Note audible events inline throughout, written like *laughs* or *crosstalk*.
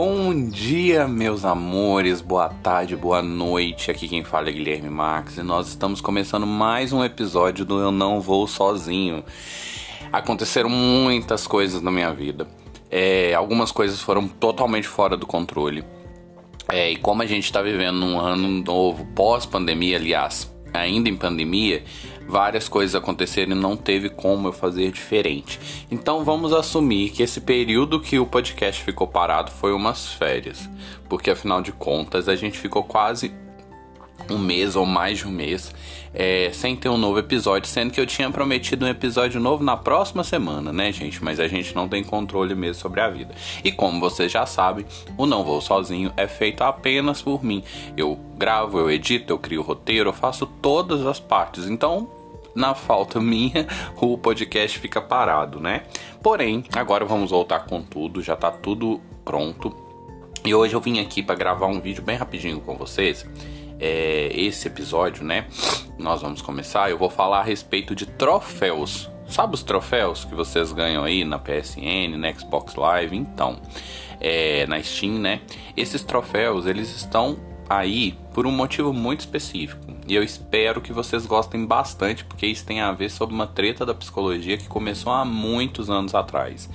Bom dia, meus amores, boa tarde, boa noite. Aqui quem fala é Guilherme Marques e nós estamos começando mais um episódio do Eu Não Vou Sozinho. Aconteceram muitas coisas na minha vida, é, algumas coisas foram totalmente fora do controle. É, e como a gente está vivendo num ano novo, pós-pandemia, aliás, ainda em pandemia, várias coisas aconteceram e não teve como eu fazer diferente. Então vamos assumir que esse período que o podcast ficou parado foi umas férias, porque afinal de contas a gente ficou quase um mês ou mais de um mês é, sem ter um novo episódio, sendo que eu tinha prometido um episódio novo na próxima semana, né, gente? Mas a gente não tem controle mesmo sobre a vida. E como vocês já sabem, o Não Vou Sozinho é feito apenas por mim. Eu gravo, eu edito, eu crio roteiro, eu faço todas as partes. Então, na falta minha, *laughs* o podcast fica parado, né? Porém, agora vamos voltar com tudo, já tá tudo pronto. E hoje eu vim aqui para gravar um vídeo bem rapidinho com vocês. É, esse episódio, né? Nós vamos começar. Eu vou falar a respeito de troféus. Sabe os troféus que vocês ganham aí na PSN, na Xbox Live? Então, é, na Steam, né? Esses troféus eles estão aí por um motivo muito específico. E eu espero que vocês gostem bastante, porque isso tem a ver sobre uma treta da psicologia que começou há muitos anos atrás.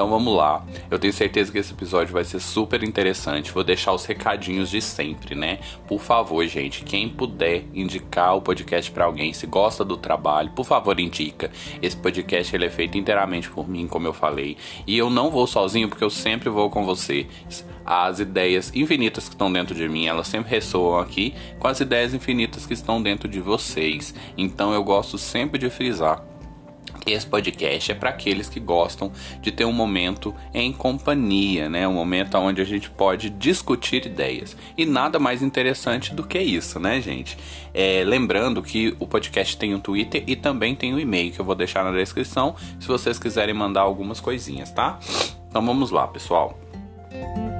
Então vamos lá. Eu tenho certeza que esse episódio vai ser super interessante. Vou deixar os recadinhos de sempre, né? Por favor, gente, quem puder indicar o podcast para alguém, se gosta do trabalho, por favor, indica. Esse podcast ele é feito inteiramente por mim, como eu falei, e eu não vou sozinho porque eu sempre vou com você. As ideias infinitas que estão dentro de mim, elas sempre ressoam aqui com as ideias infinitas que estão dentro de vocês. Então eu gosto sempre de frisar esse podcast é para aqueles que gostam de ter um momento em companhia, né? Um momento onde a gente pode discutir ideias. E nada mais interessante do que isso, né, gente? É, lembrando que o podcast tem um Twitter e também tem um e-mail que eu vou deixar na descrição se vocês quiserem mandar algumas coisinhas, tá? Então vamos lá, pessoal. É,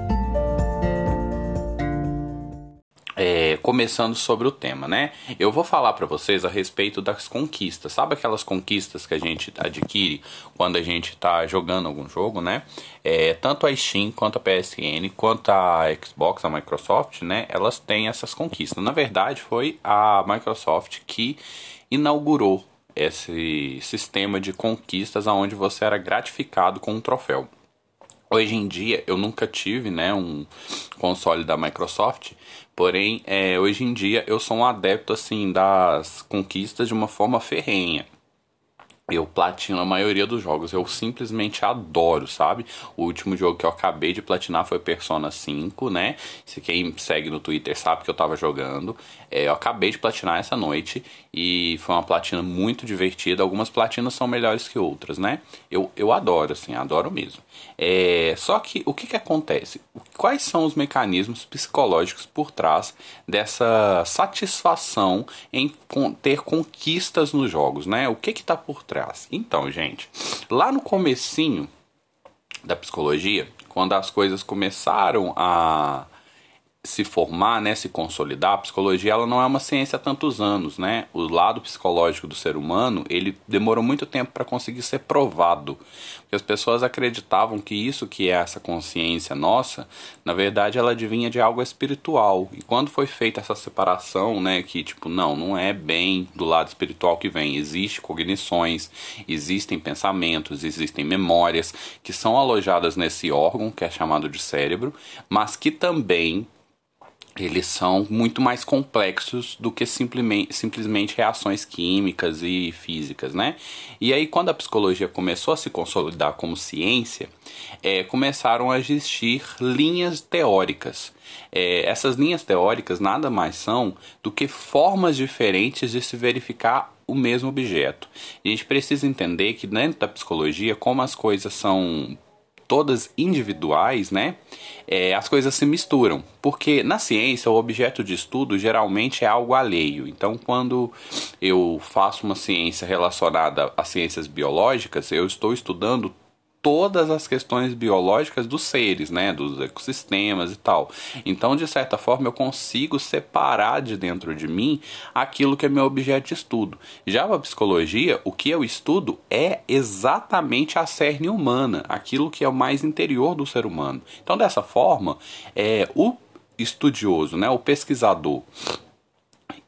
começando sobre o tema, né? Eu vou falar para vocês a respeito das conquistas. Sabe aquelas conquistas que a gente adquire quando a gente tá jogando algum jogo, né? É, tanto a Steam quanto a PSN, quanto a Xbox, a Microsoft, né? Elas têm essas conquistas. Na verdade, foi a Microsoft que inaugurou esse sistema de conquistas onde você era gratificado com um troféu. Hoje em dia eu nunca tive né, um console da Microsoft, porém é, hoje em dia eu sou um adepto assim das conquistas de uma forma ferrenha. Eu platino a maioria dos jogos, eu simplesmente adoro, sabe? O último jogo que eu acabei de platinar foi Persona 5, né? Se quem segue no Twitter sabe que eu tava jogando. É, eu acabei de platinar essa noite e foi uma platina muito divertida. Algumas platinas são melhores que outras, né? Eu, eu adoro, assim, adoro mesmo. É, só que o que, que acontece? Quais são os mecanismos psicológicos por trás dessa satisfação em ter conquistas nos jogos, né? O que que tá por trás? Então, gente, lá no comecinho da psicologia, quando as coisas começaram a se formar, né, se consolidar, a psicologia ela não é uma ciência há tantos anos, né? O lado psicológico do ser humano, ele demorou muito tempo para conseguir ser provado. Porque as pessoas acreditavam que isso que é essa consciência nossa, na verdade ela adivinha de algo espiritual. E quando foi feita essa separação, né, que tipo, não, não é bem do lado espiritual que vem, existe cognições, existem pensamentos, existem memórias que são alojadas nesse órgão que é chamado de cérebro, mas que também eles são muito mais complexos do que simplesmente, simplesmente reações químicas e físicas, né? E aí, quando a psicologia começou a se consolidar como ciência, é, começaram a existir linhas teóricas. É, essas linhas teóricas nada mais são do que formas diferentes de se verificar o mesmo objeto. a gente precisa entender que dentro da psicologia, como as coisas são todas individuais, né? É, as coisas se misturam. Porque na ciência, o objeto de estudo geralmente é algo alheio. Então, quando eu faço uma ciência relacionada às ciências biológicas, eu estou estudando todas as questões biológicas dos seres, né, dos ecossistemas e tal. Então, de certa forma, eu consigo separar de dentro de mim aquilo que é meu objeto de estudo. Já a psicologia, o que eu estudo é exatamente a cerne humana, aquilo que é o mais interior do ser humano. Então, dessa forma, é o estudioso, né, o pesquisador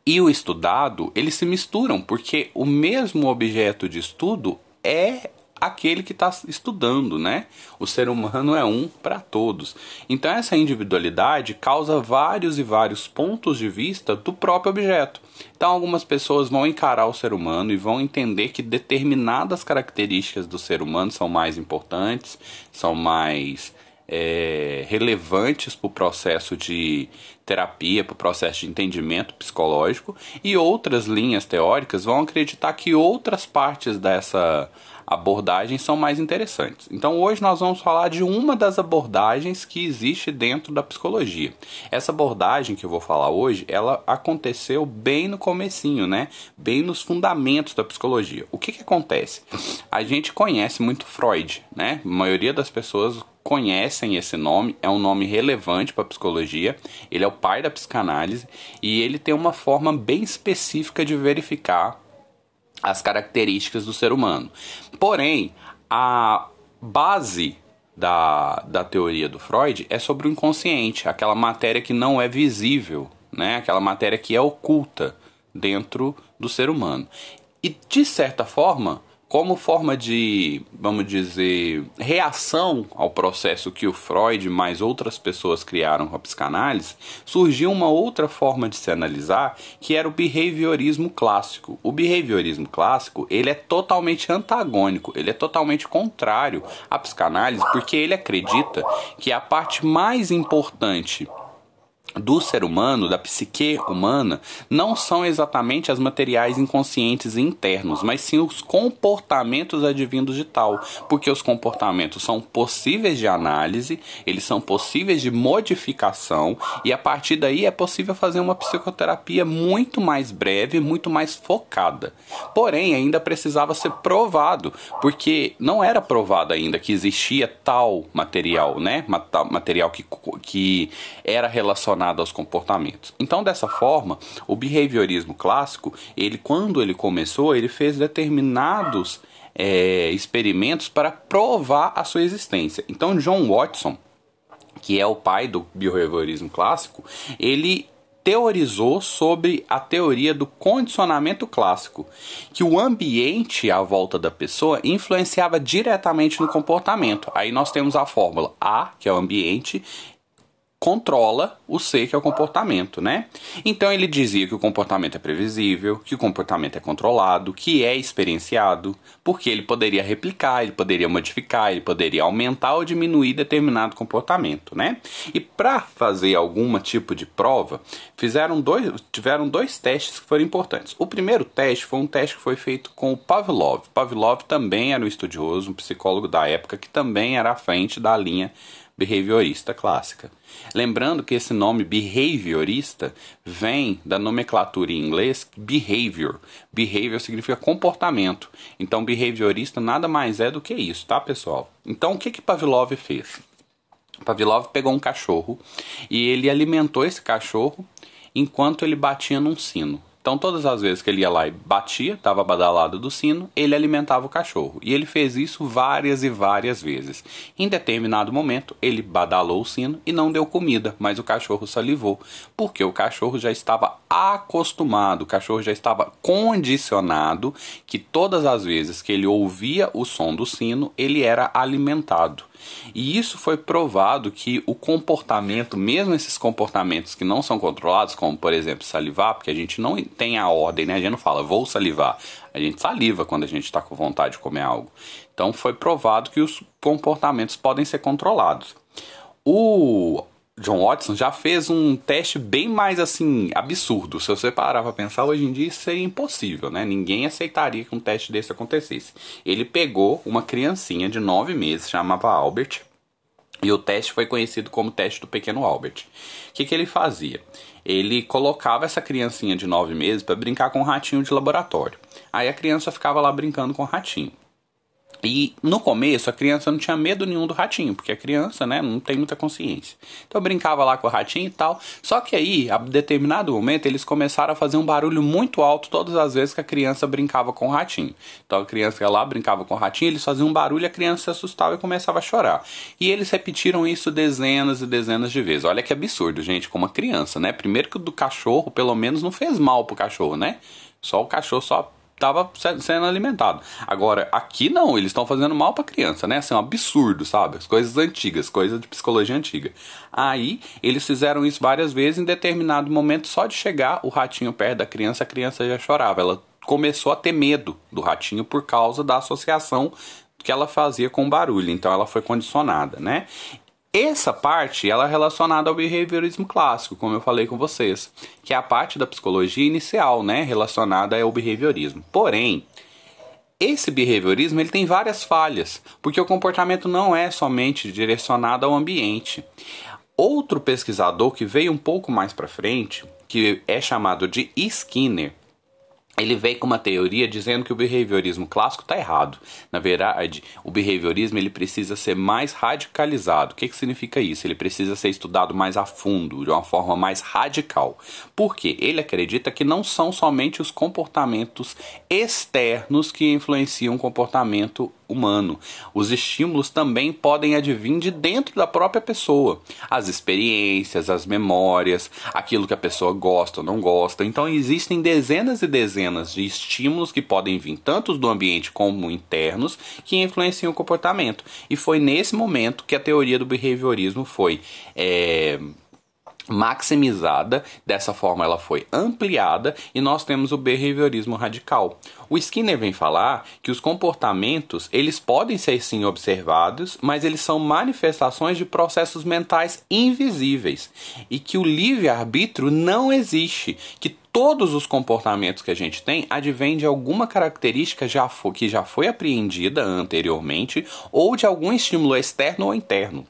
e o estudado, eles se misturam, porque o mesmo objeto de estudo é aquele que está estudando, né? O ser humano é um para todos. Então essa individualidade causa vários e vários pontos de vista do próprio objeto. Então algumas pessoas vão encarar o ser humano e vão entender que determinadas características do ser humano são mais importantes, são mais é, relevantes para o processo de terapia, para o processo de entendimento psicológico, e outras linhas teóricas vão acreditar que outras partes dessa abordagens são mais interessantes. Então hoje nós vamos falar de uma das abordagens que existe dentro da psicologia. Essa abordagem que eu vou falar hoje, ela aconteceu bem no comecinho, né? Bem nos fundamentos da psicologia. O que que acontece? A gente conhece muito Freud, né? A maioria das pessoas conhecem esse nome, é um nome relevante para a psicologia. Ele é o pai da psicanálise e ele tem uma forma bem específica de verificar as características do ser humano. Porém, a base da, da teoria do Freud é sobre o inconsciente, aquela matéria que não é visível, né? aquela matéria que é oculta dentro do ser humano. E de certa forma, como forma de, vamos dizer, reação ao processo que o Freud mais outras pessoas criaram com a psicanálise, surgiu uma outra forma de se analisar, que era o behaviorismo clássico. O behaviorismo clássico, ele é totalmente antagônico, ele é totalmente contrário à psicanálise, porque ele acredita que a parte mais importante do ser humano, da psique humana, não são exatamente as materiais inconscientes internos, mas sim os comportamentos advindos de tal, porque os comportamentos são possíveis de análise, eles são possíveis de modificação e a partir daí é possível fazer uma psicoterapia muito mais breve, muito mais focada. Porém, ainda precisava ser provado, porque não era provado ainda que existia tal material, né? Material que, que era relacionado relacionado aos comportamentos. Então, dessa forma, o behaviorismo clássico, ele quando ele começou, ele fez determinados é, experimentos para provar a sua existência. Então, John Watson, que é o pai do behaviorismo clássico, ele teorizou sobre a teoria do condicionamento clássico, que o ambiente à volta da pessoa influenciava diretamente no comportamento. Aí nós temos a fórmula A, que é o ambiente, controla o C, que é o comportamento, né? Então ele dizia que o comportamento é previsível, que o comportamento é controlado, que é experienciado, porque ele poderia replicar, ele poderia modificar, ele poderia aumentar ou diminuir determinado comportamento, né? E para fazer algum tipo de prova, fizeram dois, tiveram dois testes que foram importantes. O primeiro teste foi um teste que foi feito com o Pavlov. Pavlov também era um estudioso, um psicólogo da época que também era à frente da linha behaviorista clássica. Lembrando que esse nome behaviorista vem da nomenclatura em inglês behavior. Behavior significa comportamento. Então, behaviorista nada mais é do que isso, tá, pessoal? Então, o que que Pavlov fez? Pavlov pegou um cachorro e ele alimentou esse cachorro enquanto ele batia num sino. Então, todas as vezes que ele ia lá e batia, estava badalado do sino, ele alimentava o cachorro. E ele fez isso várias e várias vezes. Em determinado momento, ele badalou o sino e não deu comida, mas o cachorro salivou, porque o cachorro já estava acostumado, o cachorro já estava condicionado que todas as vezes que ele ouvia o som do sino, ele era alimentado. E isso foi provado que o comportamento, mesmo esses comportamentos que não são controlados, como por exemplo salivar, porque a gente não tem a ordem, né? A gente não fala vou salivar, a gente saliva quando a gente está com vontade de comer algo. Então foi provado que os comportamentos podem ser controlados. O John Watson já fez um teste bem mais assim absurdo. Se você parar para pensar, hoje em dia isso seria impossível, né? Ninguém aceitaria que um teste desse acontecesse. Ele pegou uma criancinha de 9 meses, chamava Albert, e o teste foi conhecido como teste do pequeno Albert. O que, que ele fazia? Ele colocava essa criancinha de 9 meses para brincar com um ratinho de laboratório. Aí a criança ficava lá brincando com o ratinho. E no começo a criança não tinha medo nenhum do ratinho, porque a criança, né, não tem muita consciência. Então eu brincava lá com o ratinho e tal. Só que aí, a determinado momento, eles começaram a fazer um barulho muito alto todas as vezes que a criança brincava com o ratinho. Então a criança ia lá, brincava com o ratinho, eles faziam um barulho a criança se assustava e começava a chorar. E eles repetiram isso dezenas e dezenas de vezes. Olha que absurdo, gente, como uma criança, né? Primeiro que o do cachorro, pelo menos, não fez mal pro cachorro, né? Só o cachorro só estava sendo alimentado. Agora, aqui não, eles estão fazendo mal para criança, né? Assim, um absurdo, sabe? As coisas antigas, coisas de psicologia antiga. Aí, eles fizeram isso várias vezes, em determinado momento, só de chegar o ratinho perto da criança, a criança já chorava. Ela começou a ter medo do ratinho por causa da associação que ela fazia com barulho, então ela foi condicionada, né? Essa parte ela é relacionada ao behaviorismo clássico, como eu falei com vocês, que é a parte da psicologia inicial, né, relacionada ao behaviorismo. Porém, esse behaviorismo ele tem várias falhas, porque o comportamento não é somente direcionado ao ambiente. Outro pesquisador que veio um pouco mais para frente, que é chamado de Skinner, ele veio com uma teoria dizendo que o behaviorismo clássico está errado. Na verdade, o behaviorismo ele precisa ser mais radicalizado. O que, que significa isso? Ele precisa ser estudado mais a fundo, de uma forma mais radical. Porque ele acredita que não são somente os comportamentos externos que influenciam o comportamento humano. Os estímulos também podem advir de dentro da própria pessoa. As experiências, as memórias, aquilo que a pessoa gosta ou não gosta. Então existem dezenas e dezenas de estímulos que podem vir tanto do ambiente como internos que influenciam o comportamento. E foi nesse momento que a teoria do behaviorismo foi é, maximizada, dessa forma ela foi ampliada e nós temos o behaviorismo radical. O Skinner vem falar que os comportamentos, eles podem ser sim observados, mas eles são manifestações de processos mentais invisíveis e que o livre-arbítrio não existe, que todos os comportamentos que a gente tem advêm de alguma característica já que já foi apreendida anteriormente ou de algum estímulo externo ou interno.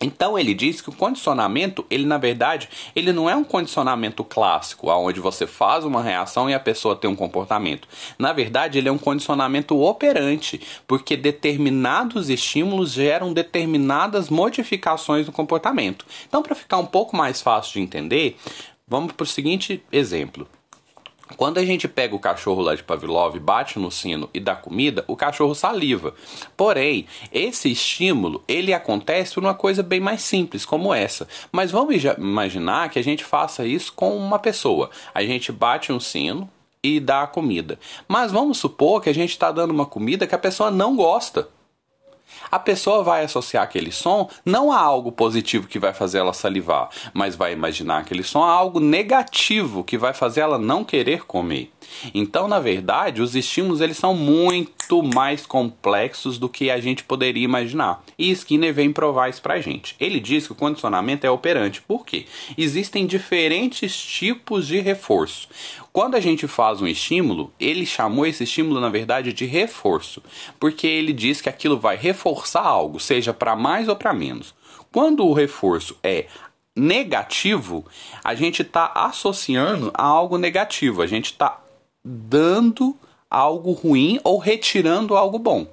Então ele diz que o condicionamento, ele na verdade, ele não é um condicionamento clássico, aonde você faz uma reação e a pessoa tem um comportamento. Na verdade, ele é um condicionamento operante, porque determinados estímulos geram determinadas modificações no comportamento. Então, para ficar um pouco mais fácil de entender, vamos para o seguinte exemplo. Quando a gente pega o cachorro lá de Pavlov, bate no sino e dá comida, o cachorro saliva. Porém, esse estímulo, ele acontece por uma coisa bem mais simples, como essa. Mas vamos imaginar que a gente faça isso com uma pessoa. A gente bate um sino e dá a comida. Mas vamos supor que a gente está dando uma comida que a pessoa não gosta a pessoa vai associar aquele som não a algo positivo que vai fazer ela salivar, mas vai imaginar aquele som a algo negativo que vai fazer ela não querer comer. Então, na verdade, os estímulos eles são muito mais complexos do que a gente poderia imaginar. E Skinner vem provar isso pra gente. Ele diz que o condicionamento é operante. Por quê? Existem diferentes tipos de reforço. Quando a gente faz um estímulo, ele chamou esse estímulo, na verdade, de reforço, porque ele diz que aquilo vai reforçar algo, seja para mais ou para menos. Quando o reforço é negativo, a gente está associando a algo negativo, a gente está dando algo ruim ou retirando algo bom.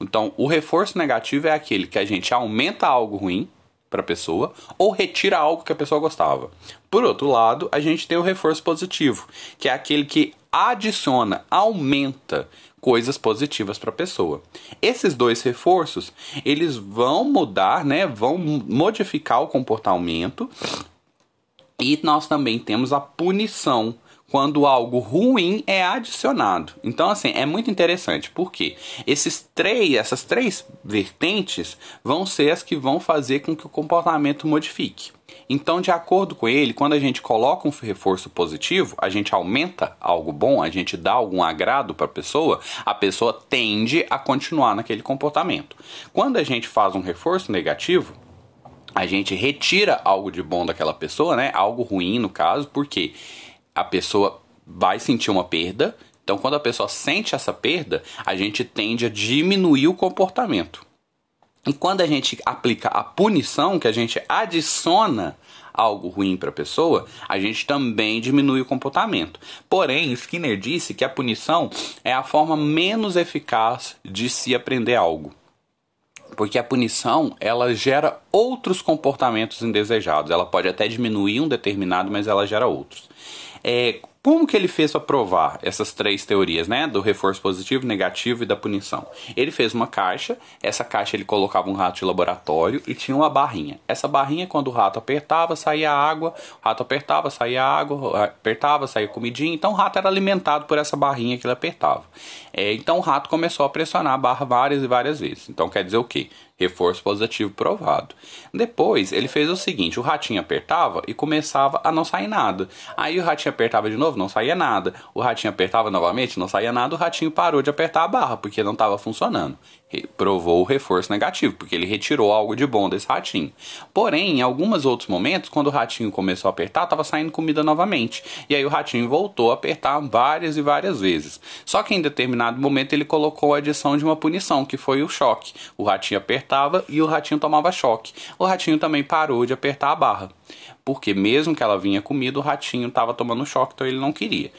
Então, o reforço negativo é aquele que a gente aumenta algo ruim para a pessoa ou retira algo que a pessoa gostava. Por outro lado, a gente tem o reforço positivo, que é aquele que adiciona, aumenta coisas positivas para a pessoa. Esses dois reforços, eles vão mudar, né, vão modificar o comportamento. E nós também temos a punição, quando algo ruim é adicionado. Então, assim, é muito interessante, porque esses três, essas três vertentes vão ser as que vão fazer com que o comportamento modifique. Então, de acordo com ele, quando a gente coloca um reforço positivo, a gente aumenta algo bom, a gente dá algum agrado para a pessoa, a pessoa tende a continuar naquele comportamento. Quando a gente faz um reforço negativo, a gente retira algo de bom daquela pessoa, né? Algo ruim no caso, porque a pessoa vai sentir uma perda. Então, quando a pessoa sente essa perda, a gente tende a diminuir o comportamento. E quando a gente aplica a punição, que a gente adiciona algo ruim para a pessoa, a gente também diminui o comportamento. Porém, Skinner disse que a punição é a forma menos eficaz de se aprender algo. Porque a punição, ela gera outros comportamentos indesejados. Ela pode até diminuir um determinado, mas ela gera outros. É, como que ele fez para provar essas três teorias, né? Do reforço positivo, negativo e da punição? Ele fez uma caixa, essa caixa ele colocava um rato de laboratório e tinha uma barrinha. Essa barrinha, quando o rato apertava, saía água, o rato apertava, saía água, apertava, saía comidinha. Então o rato era alimentado por essa barrinha que ele apertava. É, então o rato começou a pressionar a barra várias e várias vezes. Então quer dizer o quê? Reforço positivo provado. Depois ele fez o seguinte: o ratinho apertava e começava a não sair nada. Aí o ratinho apertava de novo, não saía nada. O ratinho apertava novamente, não saía nada. O ratinho parou de apertar a barra porque não estava funcionando provou o reforço negativo, porque ele retirou algo de bom desse ratinho. Porém, em alguns outros momentos, quando o ratinho começou a apertar, estava saindo comida novamente. E aí o ratinho voltou a apertar várias e várias vezes. Só que em determinado momento ele colocou a adição de uma punição, que foi o choque. O ratinho apertava e o ratinho tomava choque. O ratinho também parou de apertar a barra. Porque mesmo que ela vinha comida, o ratinho estava tomando choque, então ele não queria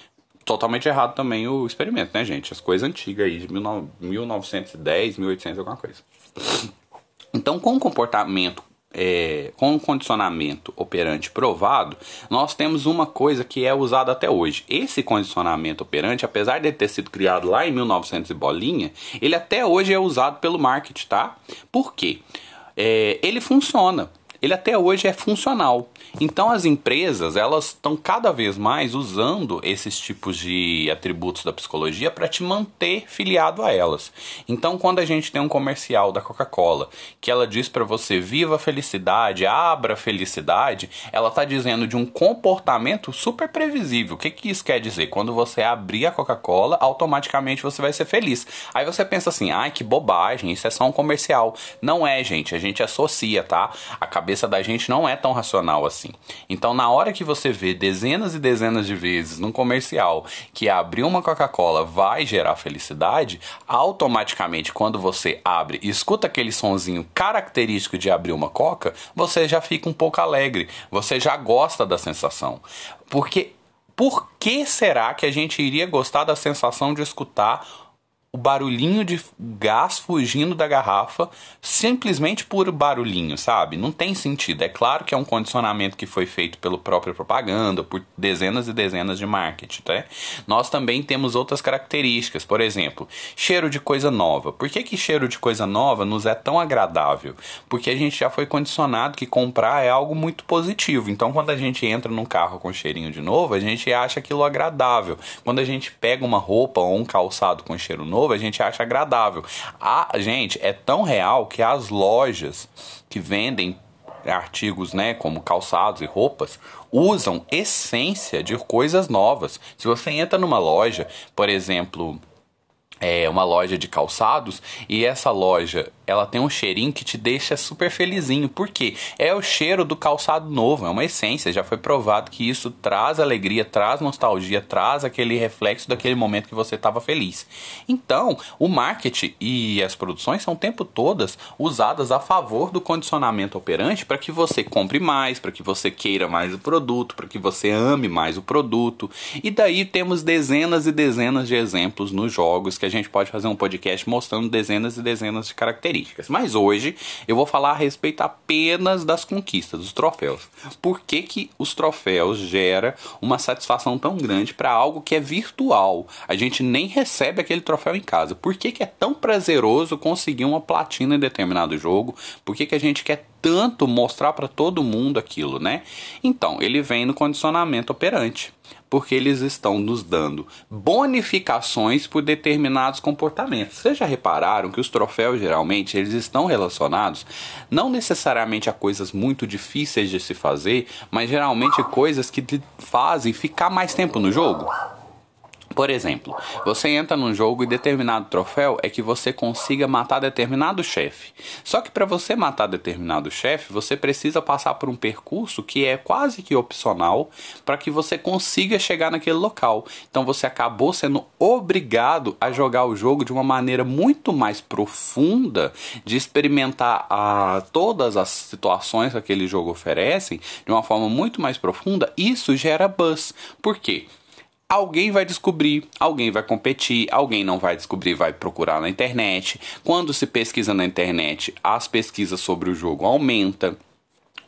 totalmente errado também o experimento, né, gente? As coisas antigas aí, de 1910, 1800, alguma coisa. Então, com o comportamento, é, com o condicionamento operante provado, nós temos uma coisa que é usada até hoje. Esse condicionamento operante, apesar de ter sido criado lá em 1900 e bolinha, ele até hoje é usado pelo marketing, tá? Por quê? É, ele funciona ele até hoje é funcional. Então as empresas elas estão cada vez mais usando esses tipos de atributos da psicologia para te manter filiado a elas. Então quando a gente tem um comercial da Coca-Cola que ela diz para você viva a felicidade, abra a felicidade, ela está dizendo de um comportamento super previsível. O que, que isso quer dizer? Quando você abrir a Coca-Cola, automaticamente você vai ser feliz. Aí você pensa assim, ai que bobagem, isso é só um comercial. Não é, gente, a gente associa, tá? A cabeça da gente não é tão racional assim. Então, na hora que você vê dezenas e dezenas de vezes num comercial que abrir uma Coca-Cola vai gerar felicidade, automaticamente quando você abre e escuta aquele sonzinho característico de abrir uma Coca, você já fica um pouco alegre, você já gosta da sensação. Porque por que será que a gente iria gostar da sensação de escutar o barulhinho de gás fugindo da garrafa simplesmente por barulhinho, sabe? Não tem sentido. É claro que é um condicionamento que foi feito pelo próprio propaganda, por dezenas e dezenas de marketing, tá? Nós também temos outras características, por exemplo, cheiro de coisa nova. Por que, que cheiro de coisa nova nos é tão agradável? Porque a gente já foi condicionado que comprar é algo muito positivo. Então, quando a gente entra num carro com cheirinho de novo, a gente acha aquilo agradável. Quando a gente pega uma roupa ou um calçado com cheiro novo, novo, a gente acha agradável. A gente é tão real que as lojas que vendem artigos, né, como calçados e roupas, usam essência de coisas novas. Se você entra numa loja, por exemplo, é uma loja de calçados e essa loja ela tem um cheirinho que te deixa super felizinho. Por quê? É o cheiro do calçado novo, é uma essência. Já foi provado que isso traz alegria, traz nostalgia, traz aquele reflexo daquele momento que você estava feliz. Então, o marketing e as produções são o tempo todas usadas a favor do condicionamento operante para que você compre mais, para que você queira mais o produto, para que você ame mais o produto. E daí temos dezenas e dezenas de exemplos nos jogos que a gente pode fazer um podcast mostrando dezenas e dezenas de características características. Mas hoje eu vou falar a respeito apenas das conquistas, dos troféus. Por que, que os troféus gera uma satisfação tão grande para algo que é virtual? A gente nem recebe aquele troféu em casa. Por que, que é tão prazeroso conseguir uma platina em determinado jogo? Por que, que a gente quer tanto mostrar para todo mundo aquilo, né? Então, ele vem no condicionamento operante porque eles estão nos dando bonificações por determinados comportamentos. Vocês já repararam que os troféus geralmente eles estão relacionados não necessariamente a coisas muito difíceis de se fazer, mas geralmente coisas que te fazem ficar mais tempo no jogo? Por exemplo, você entra num jogo e determinado troféu é que você consiga matar determinado chefe. Só que para você matar determinado chefe, você precisa passar por um percurso que é quase que opcional para que você consiga chegar naquele local. Então você acabou sendo obrigado a jogar o jogo de uma maneira muito mais profunda, de experimentar a, todas as situações que aquele jogo oferece de uma forma muito mais profunda. Isso gera buzz. Por quê? Alguém vai descobrir, alguém vai competir, alguém não vai descobrir, vai procurar na internet. Quando se pesquisa na internet, as pesquisas sobre o jogo aumentam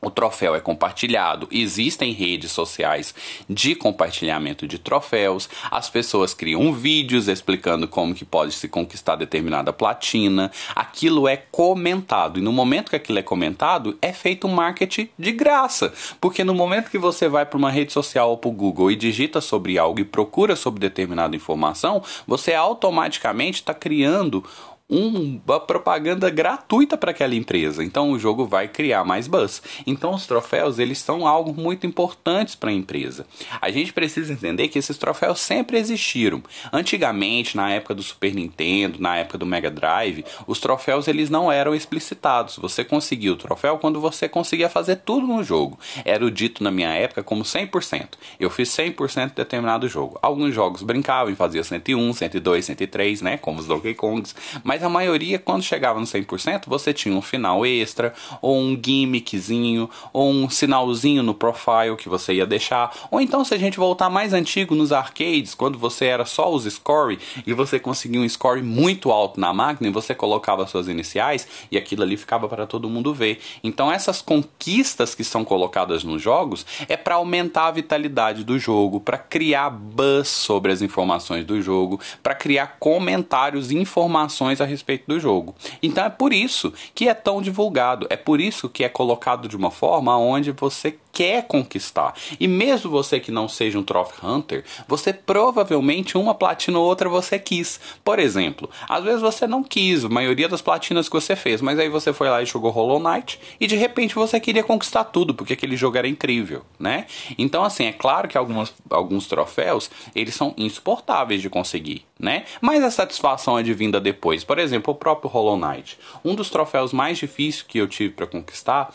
o troféu é compartilhado, existem redes sociais de compartilhamento de troféus, as pessoas criam vídeos explicando como que pode se conquistar determinada platina, aquilo é comentado. E no momento que aquilo é comentado é feito um marketing de graça, porque no momento que você vai para uma rede social ou para o Google e digita sobre algo e procura sobre determinada informação, você automaticamente está criando uma propaganda gratuita para aquela empresa. Então o jogo vai criar mais buzz. Então os troféus eles são algo muito importantes para a empresa. A gente precisa entender que esses troféus sempre existiram. Antigamente, na época do Super Nintendo, na época do Mega Drive, os troféus eles não eram explicitados. Você conseguia o troféu quando você conseguia fazer tudo no jogo. Era o dito na minha época como 100%. Eu fiz 100% de determinado jogo. Alguns jogos brincavam e fazia 101, 102, 103, né, como os Donkey Kongs, mas mas a maioria, quando chegava no 100%, você tinha um final extra, ou um gimmickzinho, ou um sinalzinho no profile que você ia deixar. Ou então, se a gente voltar mais antigo nos arcades, quando você era só os score e você conseguia um score muito alto na máquina e você colocava suas iniciais e aquilo ali ficava para todo mundo ver. Então, essas conquistas que são colocadas nos jogos é para aumentar a vitalidade do jogo, para criar buzz sobre as informações do jogo, para criar comentários e informações a respeito do jogo. Então é por isso que é tão divulgado, é por isso que é colocado de uma forma onde você quer conquistar. E mesmo você que não seja um Trophy Hunter, você provavelmente uma platina ou outra você quis. Por exemplo, às vezes você não quis a maioria das platinas que você fez, mas aí você foi lá e jogou Hollow Knight e de repente você queria conquistar tudo, porque aquele jogo era incrível, né? Então assim, é claro que algumas, alguns troféus, eles são insuportáveis de conseguir, né? Mas a satisfação é de vinda depois. Por exemplo, o próprio Hollow Knight. Um dos troféus mais difíceis que eu tive para conquistar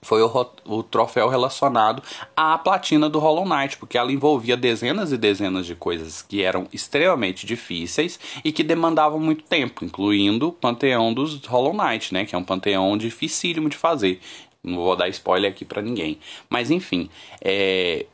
foi o, o, troféu relacionado à platina do Hollow Knight, porque ela envolvia dezenas e dezenas de coisas que eram extremamente difíceis e que demandavam muito tempo, incluindo o panteão dos Hollow Knight, né, que é um panteão dificílimo de fazer. Não vou dar spoiler aqui para ninguém. Mas enfim, é,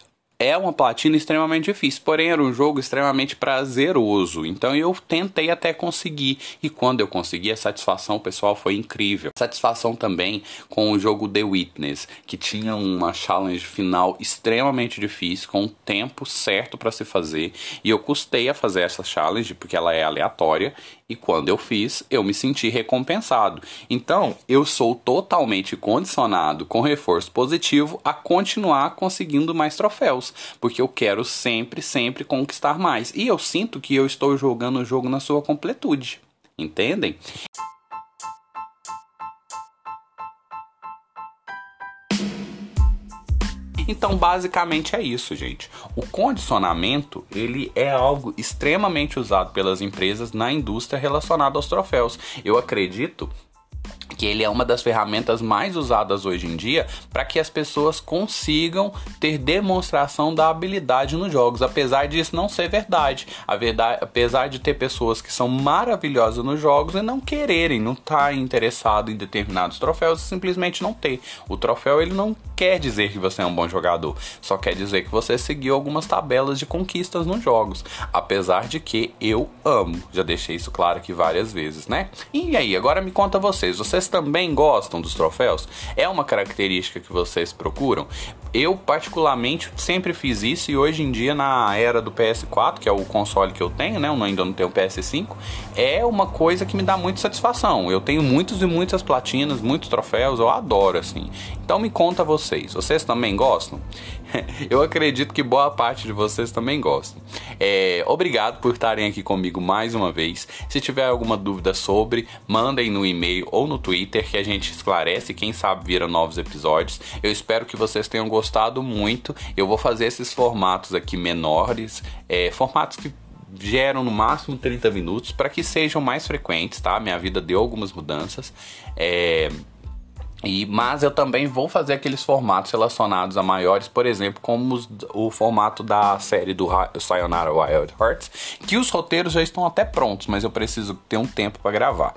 é uma platina extremamente difícil, porém era um jogo extremamente prazeroso. Então eu tentei até conseguir e quando eu consegui a satisfação pessoal foi incrível. Satisfação também com o jogo The Witness, que tinha uma challenge final extremamente difícil com um tempo certo para se fazer e eu custei a fazer essa challenge porque ela é aleatória e quando eu fiz, eu me senti recompensado. Então, eu sou totalmente condicionado com reforço positivo a continuar conseguindo mais troféus, porque eu quero sempre, sempre conquistar mais. E eu sinto que eu estou jogando o jogo na sua completude. Entendem? Então, basicamente é isso, gente. O condicionamento, ele é algo extremamente usado pelas empresas na indústria relacionada aos troféus. Eu acredito que ele é uma das ferramentas mais usadas hoje em dia para que as pessoas consigam ter demonstração da habilidade nos jogos, apesar disso não ser verdade. A verdade, apesar de ter pessoas que são maravilhosas nos jogos e não quererem, não estar tá interessado em determinados troféus, simplesmente não ter. O troféu ele não quer dizer que você é um bom jogador, só quer dizer que você seguiu algumas tabelas de conquistas nos jogos. Apesar de que eu amo, já deixei isso claro aqui várias vezes, né? E aí, agora me conta vocês, vocês também gostam dos troféus? É uma característica que vocês procuram? Eu, particularmente, sempre fiz isso e hoje em dia, na era do PS4, que é o console que eu tenho, né? Eu ainda não tenho o PS5, é uma coisa que me dá muita satisfação. Eu tenho muitos e muitas platinas, muitos troféus, eu adoro, assim. Então me conta vocês, vocês também gostam? *laughs* Eu acredito que boa parte de vocês também gostam. É, obrigado por estarem aqui comigo mais uma vez. Se tiver alguma dúvida sobre, mandem no e-mail ou no Twitter que a gente esclarece. Quem sabe viram novos episódios. Eu espero que vocês tenham gostado muito. Eu vou fazer esses formatos aqui menores, é, formatos que geram no máximo 30 minutos para que sejam mais frequentes, tá? Minha vida deu algumas mudanças. É, e, mas eu também vou fazer aqueles formatos relacionados a maiores, por exemplo, como os, o formato da série do Sayonara Wild Hearts, que os roteiros já estão até prontos, mas eu preciso ter um tempo para gravar.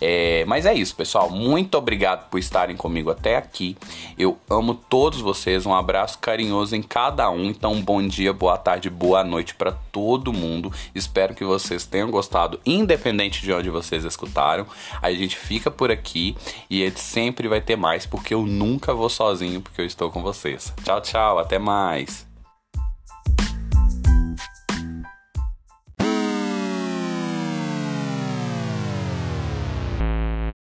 É, mas é isso, pessoal. Muito obrigado por estarem comigo até aqui. Eu amo todos vocês. Um abraço carinhoso em cada um. Então, bom dia, boa tarde, boa noite para todo mundo. Espero que vocês tenham gostado, independente de onde vocês escutaram. A gente fica por aqui e ele sempre vai ter mais, porque eu nunca vou sozinho, porque eu estou com vocês. Tchau, tchau, até mais.